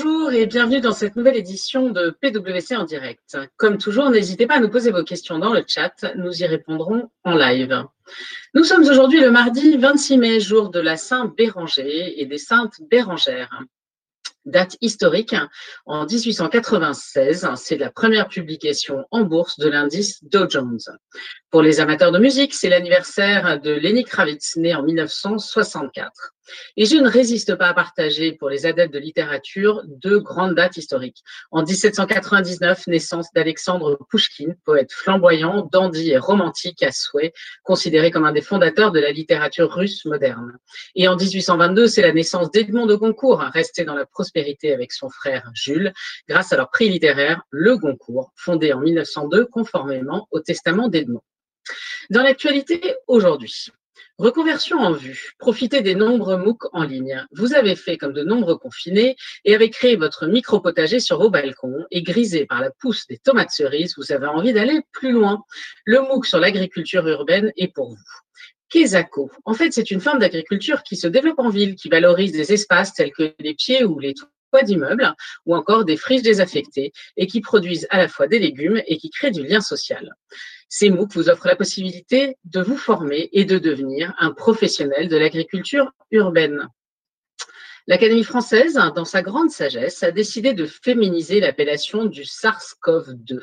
Bonjour et bienvenue dans cette nouvelle édition de PWC en direct. Comme toujours, n'hésitez pas à nous poser vos questions dans le chat, nous y répondrons en live. Nous sommes aujourd'hui le mardi 26 mai, jour de la Saint Béranger et des Saintes Bérangères date historique. En 1896, c'est la première publication en bourse de l'indice Dow Jones. Pour les amateurs de musique, c'est l'anniversaire de Lenny Kravitz, né en 1964. Et je ne résiste pas à partager pour les adeptes de littérature deux grandes dates historiques. En 1799, naissance d'Alexandre Pouchkine, poète flamboyant, dandy et romantique à souhait, considéré comme un des fondateurs de la littérature russe moderne. Et en 1822, c'est la naissance d'Edmond de Goncourt, resté dans la prospérité avec son frère Jules, grâce à leur prix littéraire, le Goncourt, fondé en 1902 conformément au testament d'Edmond. Dans l'actualité aujourd'hui, Reconversion en vue. Profitez des nombreux MOOC en ligne. Vous avez fait comme de nombreux confinés et avez créé votre micro-potager sur vos balcons et grisé par la pousse des tomates cerises, vous avez envie d'aller plus loin. Le MOOC sur l'agriculture urbaine est pour vous. Kesako. En fait, c'est une forme d'agriculture qui se développe en ville, qui valorise des espaces tels que les pieds ou les toits d'immeubles ou encore des friches désaffectées et qui produisent à la fois des légumes et qui créent du lien social. Ces MOOC vous offrent la possibilité de vous former et de devenir un professionnel de l'agriculture urbaine. L'Académie française, dans sa grande sagesse, a décidé de féminiser l'appellation du SARS-CoV-2.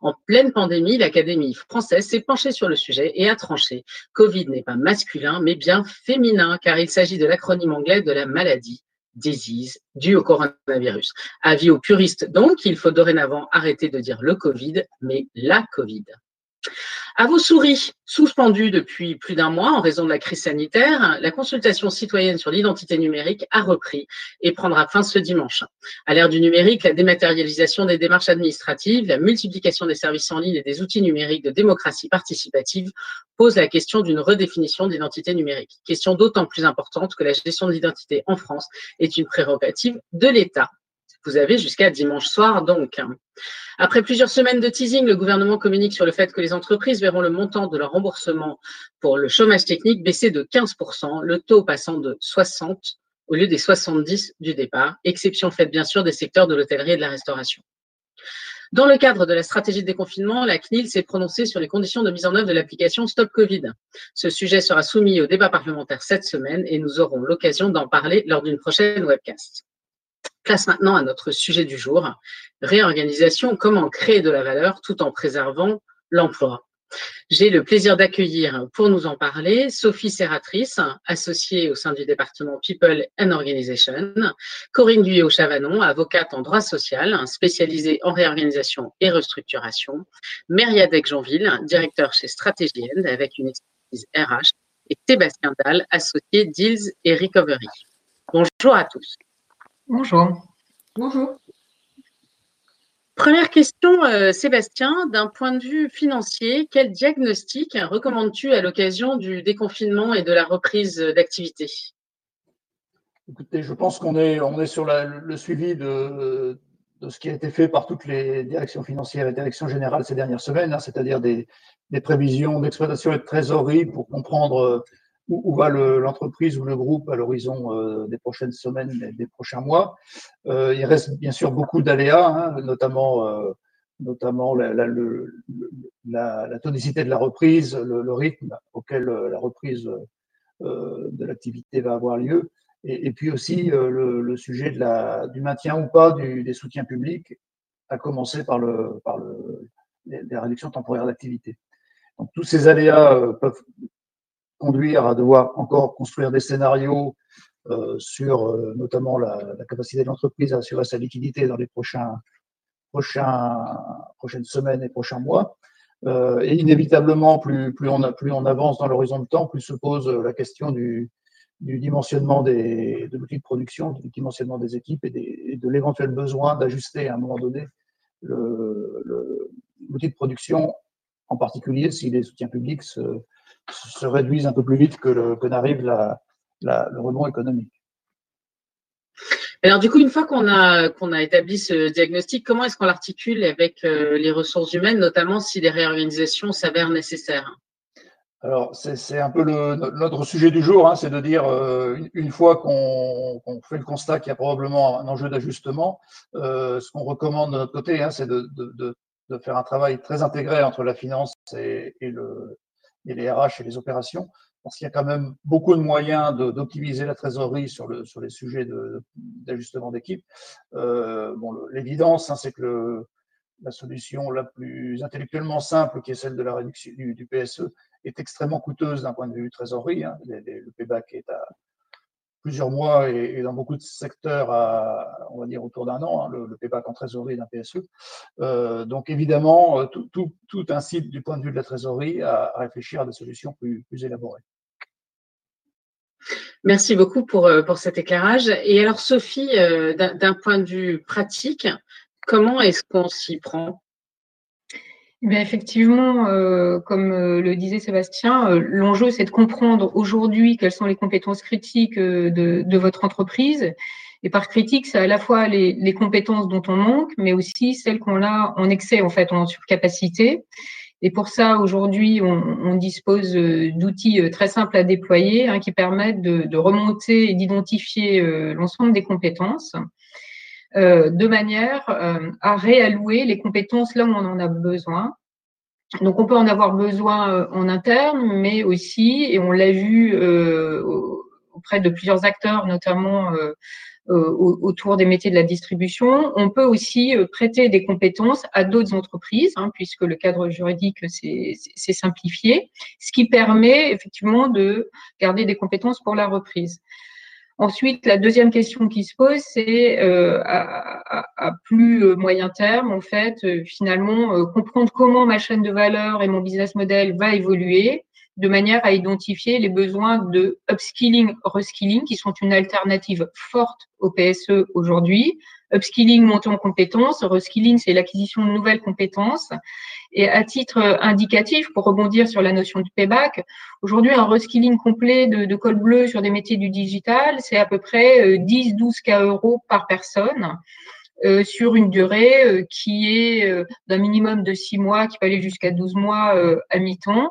En pleine pandémie, l'Académie française s'est penchée sur le sujet et a tranché. Covid n'est pas masculin, mais bien féminin, car il s'agit de l'acronyme anglais de la maladie disease due au coronavirus. Avis aux puristes, donc, il faut dorénavant arrêter de dire le Covid, mais la Covid. À vos souris, suspendues depuis plus d'un mois en raison de la crise sanitaire, la consultation citoyenne sur l'identité numérique a repris et prendra fin ce dimanche. À l'ère du numérique, la dématérialisation des démarches administratives, la multiplication des services en ligne et des outils numériques de démocratie participative pose la question d'une redéfinition d'identité numérique. Question d'autant plus importante que la gestion de l'identité en France est une prérogative de l'État. Vous avez jusqu'à dimanche soir donc. Après plusieurs semaines de teasing, le gouvernement communique sur le fait que les entreprises verront le montant de leur remboursement pour le chômage technique baisser de 15%, le taux passant de 60 au lieu des 70 du départ, exception faite bien sûr des secteurs de l'hôtellerie et de la restauration. Dans le cadre de la stratégie de déconfinement, la CNIL s'est prononcée sur les conditions de mise en œuvre de l'application Stop Covid. Ce sujet sera soumis au débat parlementaire cette semaine et nous aurons l'occasion d'en parler lors d'une prochaine webcast. Place maintenant à notre sujet du jour, réorganisation, comment créer de la valeur tout en préservant l'emploi. J'ai le plaisir d'accueillir pour nous en parler Sophie Serratrice, associée au sein du département People and Organization, Corinne Guyot-Chavanon, avocate en droit social, spécialisée en réorganisation et restructuration, Meriadec Jeanville, directeur chez Stratégienne avec une expertise RH, et Sébastien Dahl, associé Deals et Recovery. Bonjour à tous. Bonjour. Bonjour. Première question, euh, Sébastien, d'un point de vue financier, quel diagnostic recommandes-tu à l'occasion du déconfinement et de la reprise d'activité? Écoutez, je pense qu'on est, on est sur le suivi de, ce qui a été fait par toutes les directions financières et directions générales ces dernières semaines, hein, c'est-à-dire des, des, prévisions d'exploitation et de trésorerie pour comprendre où, va l'entreprise ou le groupe à l'horizon euh, des prochaines semaines des prochains mois. Euh, il reste bien sûr beaucoup d'aléas, hein, notamment, euh, notamment la, la, tonicité de la reprise, le, rythme auquel la reprise de l'activité va avoir lieu, et, puis aussi le, sujet du maintien ou pas des soutiens publics, à commencer par, le, par le, les réductions temporaires d'activité. Donc, tous ces aléas peuvent conduire à devoir encore construire des scénarios euh, sur euh, notamment la, capacité de l'entreprise à assurer sa liquidité dans les prochains, prochains, prochaines semaines et prochains mois. Euh, et inévitablement, plus, plus, on a, plus on avance dans l'horizon de temps, plus se pose la question du, du dimensionnement des, de l'outil de production, du dimensionnement des équipes et, de l'éventuel besoin d'ajuster à un moment donné l'outil de production, en particulier si les soutiens publics se, se réduisent un peu plus vite que, n'arrive le rebond économique. Alors du coup, une fois qu'on a, qu'on a établi ce diagnostic, comment est-ce qu'on l'articule avec euh, les ressources humaines, notamment si des réorganisations s'avèrent nécessaires? Alors, c'est un peu le, notre sujet du jour, hein, c'est de dire, euh, une, fois qu'on fait le constat qu'il y a probablement un enjeu d'ajustement, euh, ce qu'on recommande de notre côté, hein, c'est de, de, de, faire un travail très intégré entre la finance et, et, le, et les RH et les opérations, parce qu'il y a quand même beaucoup de moyens d'optimiser la trésorerie sur, le, sur les sujets d'ajustement d'équipe. Euh, bon, L'évidence, hein, c'est que le, la solution la plus intellectuellement simple, qui est celle de la réduction du, PSE, est extrêmement coûteuse d'un point de vue trésorerie. Hein. Le payback est à plusieurs mois et, dans beaucoup de secteurs, on va dire autour d'un an, hein, le, payback en trésorerie d'un PSE. Euh, donc évidemment, euh, tout, tout, tout, incite du point de vue de la trésorerie à, réfléchir à des solutions plus, plus élaborées. Merci beaucoup pour, euh, pour cet éclairage. Et alors, Sophie, d'un point de vue pratique, comment est-ce qu'on s'y prend? Eh effectivement, euh, comme euh, le disait Sébastien, euh, l'enjeu c'est de comprendre aujourd'hui quelles sont les compétences critiques de, votre entreprise. Et par critique, c'est à la fois les, compétences dont on manque, mais aussi celles qu'on a en excès, en fait, en surcapacité. Et pour ça, aujourd'hui, on, dispose d'outils très simples à déployer hein, qui permettent de remonter et d'identifier l'ensemble des compétences. Euh, de manière euh, à réallouer les compétences là où on en a besoin. Donc on peut en avoir besoin euh, en interne, mais aussi, et on l'a vu auprès de plusieurs acteurs, notamment autour des métiers de la distribution, on peut aussi prêter des compétences à d'autres entreprises, hein, puisque le cadre juridique s'est simplifié, ce qui permet effectivement de garder des compétences pour la reprise. Ensuite, la deuxième question qui se pose, c'est euh, à, plus euh, moyen terme, en fait, euh, finalement, comprendre comment ma chaîne de valeur et mon business model va évoluer de manière à identifier les besoins de upskilling, reskilling, qui sont une alternative forte au PSE aujourd'hui. Upskilling, monter en compétences. Reskilling, c'est l'acquisition de nouvelles compétences. Et à titre indicatif, pour rebondir sur la notion de payback, aujourd'hui, un reskilling complet de, col bleu sur des métiers du digital, c'est à peu près 10-12 euh, K euros par personne. Euh, sur une durée euh, qui est euh, d'un minimum de 6 mois, qui peut aller jusqu'à 12 mois à mi-temps.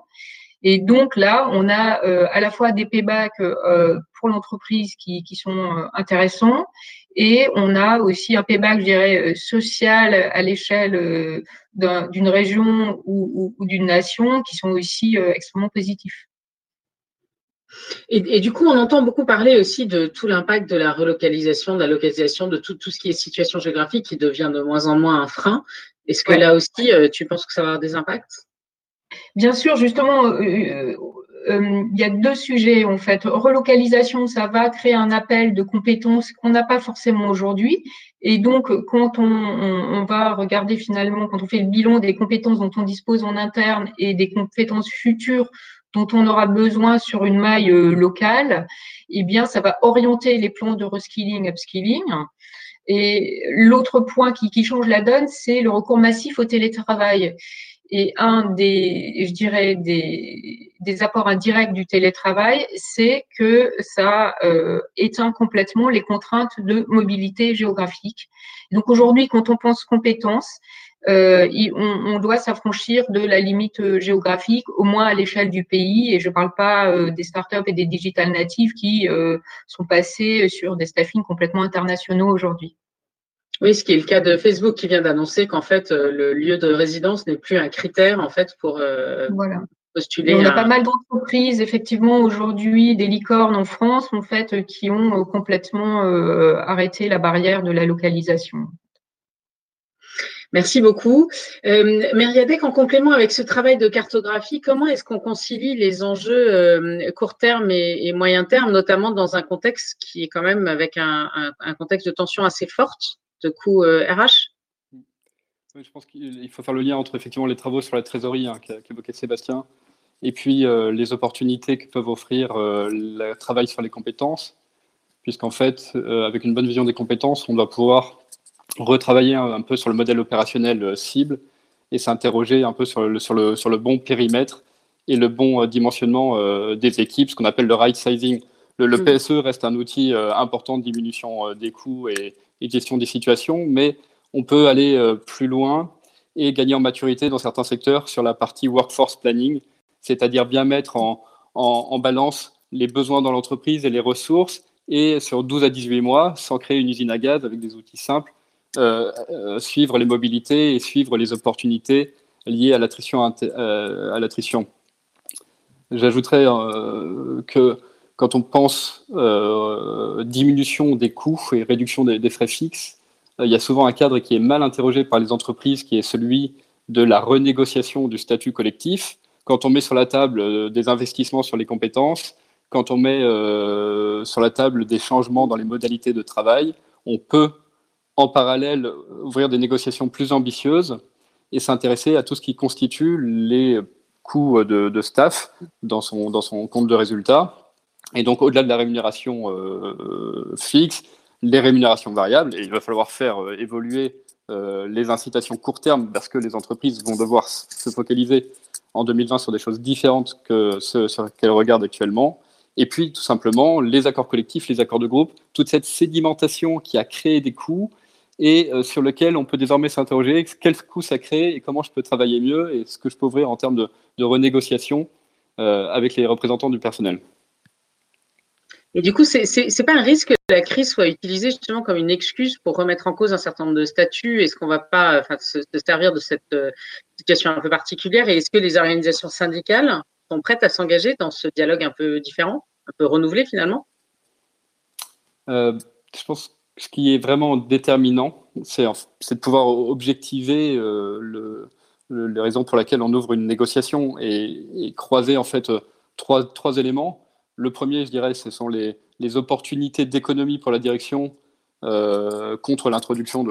Et donc là, on a à la fois des paybacks pour l'entreprise qui, qui, sont intéressants et on a aussi un payback, je dirais, social à l'échelle d'une région ou, d'une nation qui sont aussi euh, extrêmement positifs. Et, du coup, on entend beaucoup parler aussi de tout l'impact de la relocalisation, de la localisation, de tout, tout, ce qui est situation géographique qui devient de moins en moins un frein. Est-ce que là aussi, euh, tu penses que ça va avoir des impacts? Bien sûr, justement, euh, il y a deux sujets en fait. Relocalisation, ça va créer un appel de compétences qu'on n'a pas forcément aujourd'hui. Et donc, quand on, va regarder finalement, quand on fait le bilan des compétences dont on dispose en interne et des compétences futures dont on aura besoin sur une maille euh, locale, eh bien, ça va orienter les plans de reskilling, upskilling. Et l'autre point qui change la donne, c'est le recours massif au télétravail. Et un des, je dirais, des, des apports indirects du télétravail, c'est que ça euh, éteint complètement les contraintes de mobilité géographique. Donc aujourd'hui, quand on pense compétences, euh, on, on, doit s'affranchir de la limite géographique, au moins à l'échelle du pays. Et je ne parle pas euh, des startups et des digital natives qui euh, sont passés sur des staffings complètement internationaux aujourd'hui. Oui, ce qui est le cas de Facebook qui vient d'annoncer qu'en fait, euh, le lieu de résidence n'est plus un critère en fait pour euh, postuler. on a pas mal d'entreprises, effectivement, aujourd'hui, des licornes en France, en fait, qui ont euh, complètement arrêté la barrière de la localisation. Merci beaucoup. Euh, Meriadec, en complément avec ce travail de cartographie, comment est-ce qu'on concilie les enjeux court terme et, moyen terme, notamment dans un contexte qui est quand même avec un contexte de tension assez forte? De coûts RH Je pense qu'il faut faire le lien entre effectivement les travaux sur la trésorerie hein, qu'évoquait Sébastien et puis euh, les opportunités que peuvent offrir euh, le travail sur les compétences, puisqu'en fait, euh, avec une bonne vision des compétences, on doit pouvoir retravailler un, peu sur le modèle opérationnel cible et s'interroger un peu sur le, sur, le, sur le bon périmètre et le bon dimensionnement des équipes, ce qu'on appelle le right sizing. Le, le, mmh. PSE reste un outil important de diminution des coûts et, gestion des situations, mais on peut aller euh, plus loin et gagner en maturité dans certains secteurs sur la partie workforce planning, c'est-à-dire bien mettre en, en, balance les besoins dans l'entreprise et les ressources, et sur 12 à 18 mois, sans créer une usine à gaz avec des outils simples, euh, euh, suivre les mobilités et suivre les opportunités liées à l'attrition. J'ajouterais que quand on pense diminution des coûts et réduction des, frais fixes, il y a souvent un cadre qui est mal interrogé par les entreprises, qui est celui de la renégociation du statut collectif. Quand on met sur la table des investissements sur les compétences, quand on met sur la table des changements dans les modalités de travail, on peut en parallèle ouvrir des négociations plus ambitieuses et s'intéresser à tout ce qui constitue les coûts de, staff dans son, dans son compte de résultat. Et donc, au-delà de la rémunération euh, fixe, les rémunérations variables, et il va falloir faire euh, évoluer euh, les incitations court terme parce que les entreprises vont devoir se focaliser en 2020 sur des choses différentes que ce sur lesquelles elles regardent actuellement. Et puis, tout simplement, les accords collectifs, les accords de groupe, toute cette sédimentation qui a créé des coûts et sur lequel on peut désormais s'interroger quel coût ça crée et comment je peux travailler mieux et ce que je peux ouvrir en termes de, renégociation avec les représentants du personnel. Et du coup, ce n'est pas un risque que la crise soit utilisée justement comme une excuse pour remettre en cause un certain nombre de statuts. Est-ce qu'on ne va pas enfin, se, servir de cette euh, situation un peu particulière? Et est-ce que les organisations syndicales sont prêtes à s'engager dans ce dialogue un peu différent, un peu renouvelé finalement? Je pense ce qui est vraiment déterminant, c'est de pouvoir objectiver euh, le, les raisons pour lesquelles on ouvre une négociation et, croiser en fait euh, trois, éléments. Le premier, je dirais, ce sont les, opportunités d'économie pour la direction euh, contre l'introduction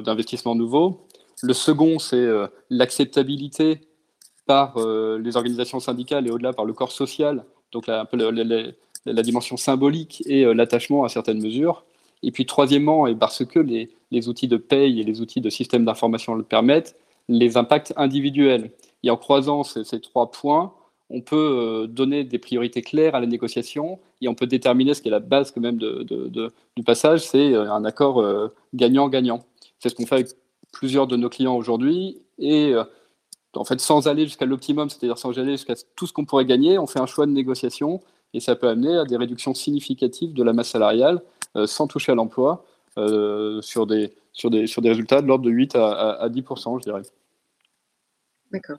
d'investissements nouveaux. Le second, c'est l'acceptabilité par les organisations syndicales et au-delà par le corps social, donc la, la dimension symbolique et l'attachement à certaines mesures. Et puis troisièmement, et parce que les, outils de paye et les outils de système d'information le permettent, les impacts individuels. Et en croisant ces trois points, on peut euh, donner des priorités claires à la négociation et on peut déterminer ce qui est la base quand même de, du passage, c'est euh, un accord euh, gagnant-gagnant. C'est ce qu'on fait avec plusieurs de nos clients aujourd'hui et en fait sans aller jusqu'à l'optimum, c'est-à-dire sans aller jusqu'à tout ce qu'on pourrait gagner, on fait un choix de négociation et ça peut amener à des réductions significatives de la masse salariale sans toucher à l'emploi sur, des, sur, des, sur des résultats de l'ordre de 8 à, 10% je dirais. D'accord.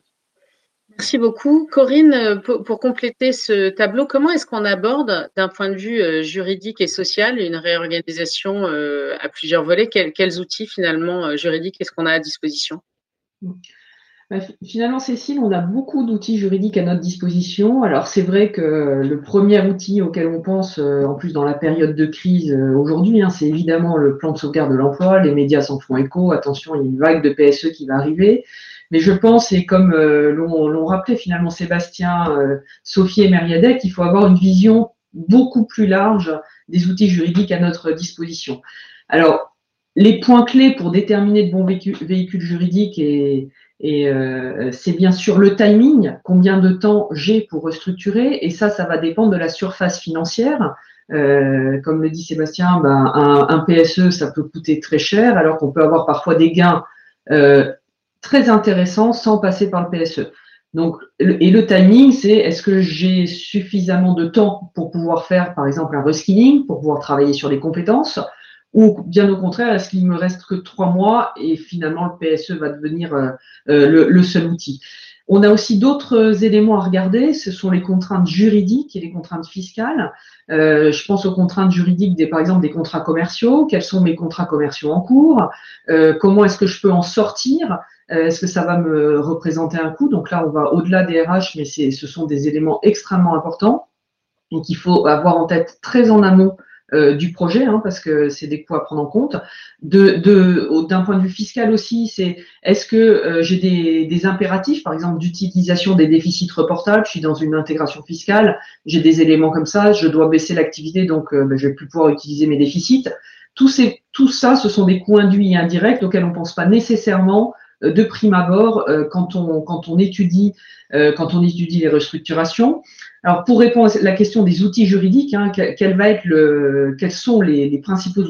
Merci beaucoup. Corinne, pour, compléter ce tableau, comment est-ce qu'on aborde d'un point de vue euh, juridique et social une réorganisation à plusieurs volets? Quels, outils finalement juridiques est-ce qu'on a à disposition? Bah, finalement, Cécile, on a beaucoup d'outils juridiques à notre disposition. Alors, c'est vrai que le premier outil auquel on pense, euh, en plus dans la période de crise euh, aujourd'hui, hein, c'est évidemment le plan de sauvegarde de l'emploi. Les médias s'en font écho. Attention, il y a une vague de PSE qui va arriver. Mais je pense, et comme euh, l'ont rappelé finalement Sébastien, Sophie et Meriadec, qu'il faut avoir une vision beaucoup plus large des outils juridiques à notre disposition. Alors, les points clés pour déterminer de bons véhicules juridiques et, et euh, c'est bien sûr le timing, combien de temps j'ai pour restructurer, et ça, ça va dépendre de la surface financière. Euh, comme le dit Sébastien, ben, un, PSE, ça peut coûter très cher, alors qu'on peut avoir parfois des gains euh, très intéressants sans passer par le PSE. Donc, et le timing, c'est est-ce que j'ai suffisamment de temps pour pouvoir faire, par exemple, un reskilling, pour pouvoir travailler sur les compétences, ou bien au contraire, est-ce qu'il me reste que trois mois et finalement le PSE va devenir euh, euh, le, seul outil? On a aussi d'autres éléments à regarder, ce sont les contraintes juridiques et les contraintes fiscales. Euh, je pense aux contraintes juridiques des, par exemple, des contrats commerciaux. Quels sont mes contrats commerciaux en cours? Comment est-ce que je peux en sortir? Est-ce que ça va me représenter un coût? Donc là, on va au-delà des RH, mais ce sont des éléments extrêmement importants. Donc il faut avoir en tête très en amont euh, du projet, hein, parce que c'est des coûts à prendre en compte. De, d'un point de vue fiscal aussi, c'est est-ce que euh, j'ai des, des, impératifs, par exemple d'utilisation des déficits reportables. Je suis dans une intégration fiscale, j'ai des éléments comme ça, je dois baisser l'activité, donc euh, ben, je vais plus pouvoir utiliser mes déficits. Tout, ces, tout ça, ce sont des coûts induits et indirects auxquels on ne pense pas nécessairement de prime abord quand on, quand on étudie les restructurations. Alors, pour répondre à la question des outils juridiques, hein, quels sont les, principaux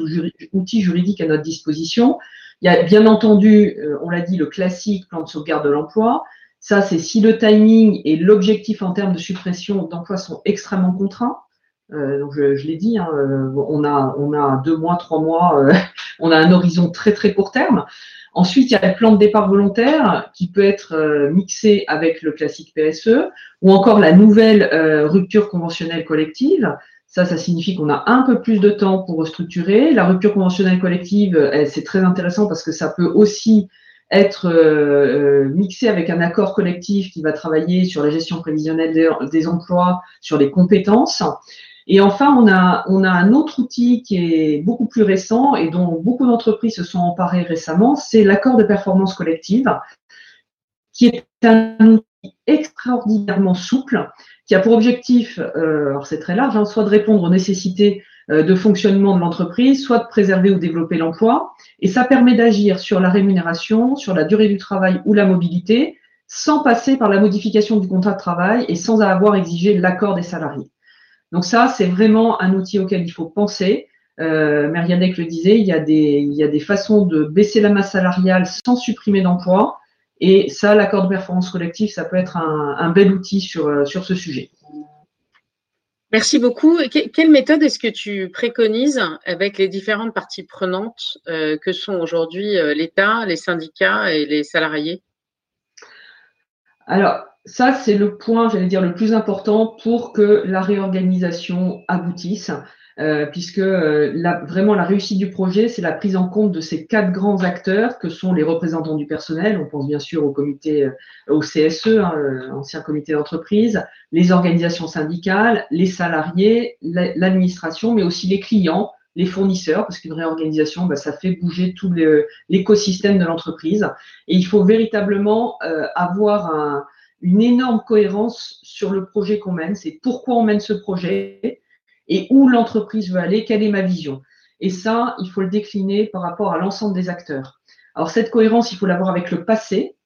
outils juridiques à notre disposition? Il y a bien entendu, euh, on l'a dit, le classique plan de sauvegarde de l'emploi. Ça, c'est si le timing et l'objectif en termes de suppression d'emplois sont extrêmement contraints. Euh, donc je, l'ai dit, hein, euh, on, a, deux mois, trois mois, euh, on a un horizon très très court terme. Ensuite, il y a le plan de départ volontaire qui peut être mixé avec le classique PSE ou encore la nouvelle rupture conventionnelle collective. Ça, ça signifie qu'on a un peu plus de temps pour restructurer. La rupture conventionnelle collective, c'est très intéressant parce que ça peut aussi être mixé avec un accord collectif qui va travailler sur la gestion prévisionnelle des emplois, sur les compétences. Et enfin, on a, un autre outil qui est beaucoup plus récent et dont beaucoup d'entreprises se sont emparées récemment, c'est l'accord de performance collective, qui est un outil extraordinairement souple, qui a pour objectif, euh, alors c'est très large, hein, soit de répondre aux nécessités euh, de fonctionnement de l'entreprise, soit de préserver ou développer l'emploi. Et ça permet d'agir sur la rémunération, sur la durée du travail ou la mobilité, sans passer par la modification du contrat de travail et sans avoir exigé l'accord des salariés. Donc ça, c'est vraiment un outil auquel il faut penser. Euh, le disait, il y, a des, façons de baisser la masse salariale sans supprimer d'emplois. Et ça, l'accord de performance collective, ça peut être un, bel outil sur, euh, sur ce sujet. Merci beaucoup. quelle méthode est-ce que tu préconises avec les différentes parties prenantes euh, que sont aujourd'hui euh, l'État, les syndicats et les salariés? Alors, ça, c'est le point, j'allais dire, le plus important pour que la réorganisation aboutisse, euh, puisque euh, vraiment la réussite du projet, c'est la prise en compte de ces quatre grands acteurs que sont les représentants du personnel. On pense bien sûr au comité, euh, au CSE, hein, ancien comité d'entreprise, les organisations syndicales, les salariés, l'administration, mais aussi les clients, les fournisseurs, parce qu'une réorganisation, bah, ça fait bouger tout l'écosystème de l'entreprise. Et il faut véritablement avoir un une énorme cohérence sur le projet qu'on mène. C'est pourquoi on mène ce projet et où l'entreprise veut aller, quelle est ma vision. Et ça, il faut le décliner par rapport à l'ensemble des acteurs. Alors cette cohérence, il faut l'avoir avec le passé.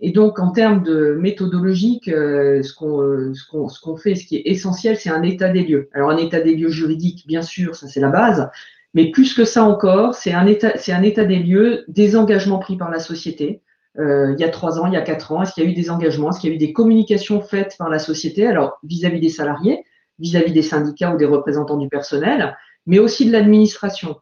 Et donc, en termes de méthodologique, euh, ce qu'on fait, ce qui est essentiel, c'est un état des lieux. Alors, un état des lieux juridique, bien sûr, ça c'est la base. Mais plus que ça encore, c'est un, état, un état des lieux des engagements pris par la société, euh, il y a trois ans, il y a quatre ans Est-ce qu'il y a eu des engagements Est-ce qu'il y a eu des communications faites par la société Alors, vis-à-vis des salariés, vis-à-vis des syndicats ou des représentants du personnel, mais aussi de l'administration.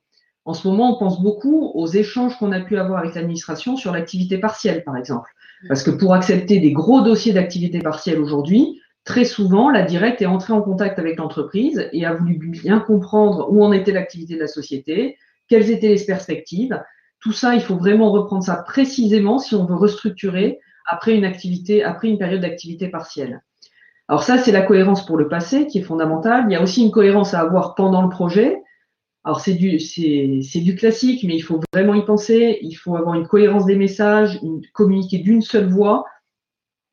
En ce moment, on pense beaucoup aux échanges qu'on a pu avoir avec l'administration sur l'activité partielle, par exemple. Parce que pour accepter des gros dossiers d'activité partielle aujourd'hui, très souvent, la directe est entrée en contact avec l'entreprise et a voulu bien comprendre où en était l'activité de la société, quelles étaient les perspectives, tout ça, il faut vraiment reprendre ça précisément si on veut restructurer après une activité, après une période d'activité partielle. Alors ça, c'est la cohérence pour le passé qui est fondamentale. Il y a aussi une cohérence à avoir pendant le projet. Alors c'est du, classique, mais il faut vraiment y penser. Il faut avoir une cohérence des messages, communiquer d'une seule voix,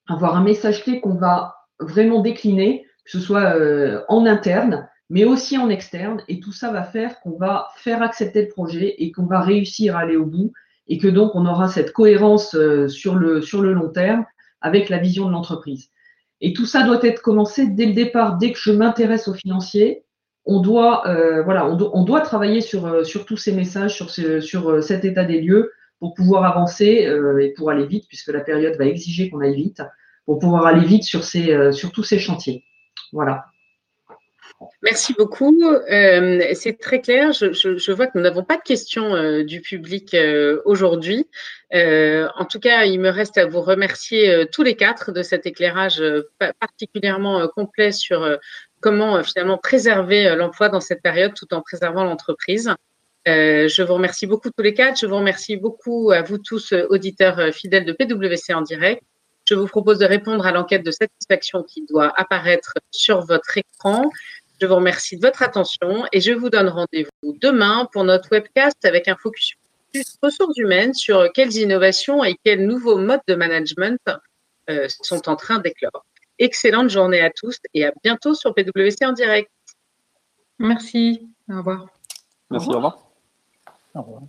avoir un message clé qu'on va vraiment décliner, que ce soit euh, en interne, mais aussi en externe. Et tout ça va faire qu'on va faire accepter le projet et qu'on va réussir à aller au bout et que donc on aura cette cohérence euh, sur le, long terme avec la vision de l'entreprise. Et tout ça doit être commencé dès le départ, dès que je m'intéresse au financier. On doit, euh, on, doit travailler sur, euh, sur tous ces messages, sur, sur cet état des lieux pour pouvoir avancer et pour aller vite, puisque la période va exiger qu'on aille vite, pour pouvoir aller vite sur, tous ces chantiers. Voilà. Merci beaucoup. Euh, c'est très clair. Je, vois que nous n'avons pas de questions euh, du public euh, aujourd'hui. en tout cas, il me reste à vous remercier tous les quatre de cet éclairage particulièrement complet sur comment finalement préserver l'emploi dans cette période tout en préservant l'entreprise. je vous remercie beaucoup tous les quatre. Je vous remercie beaucoup à vous tous, auditeurs fidèles de PwC en direct. Je vous propose de répondre à l'enquête de satisfaction qui doit apparaître sur votre écran. Je vous remercie de votre attention et je vous donne rendez-vous demain pour notre webcast avec un focus ressources humaines sur quelles innovations et quels nouveaux modes de management euh, sont en train d'éclore. Excellente journée à tous et à bientôt sur PwC en direct. Merci. Au revoir. Merci, Au revoir. Au revoir.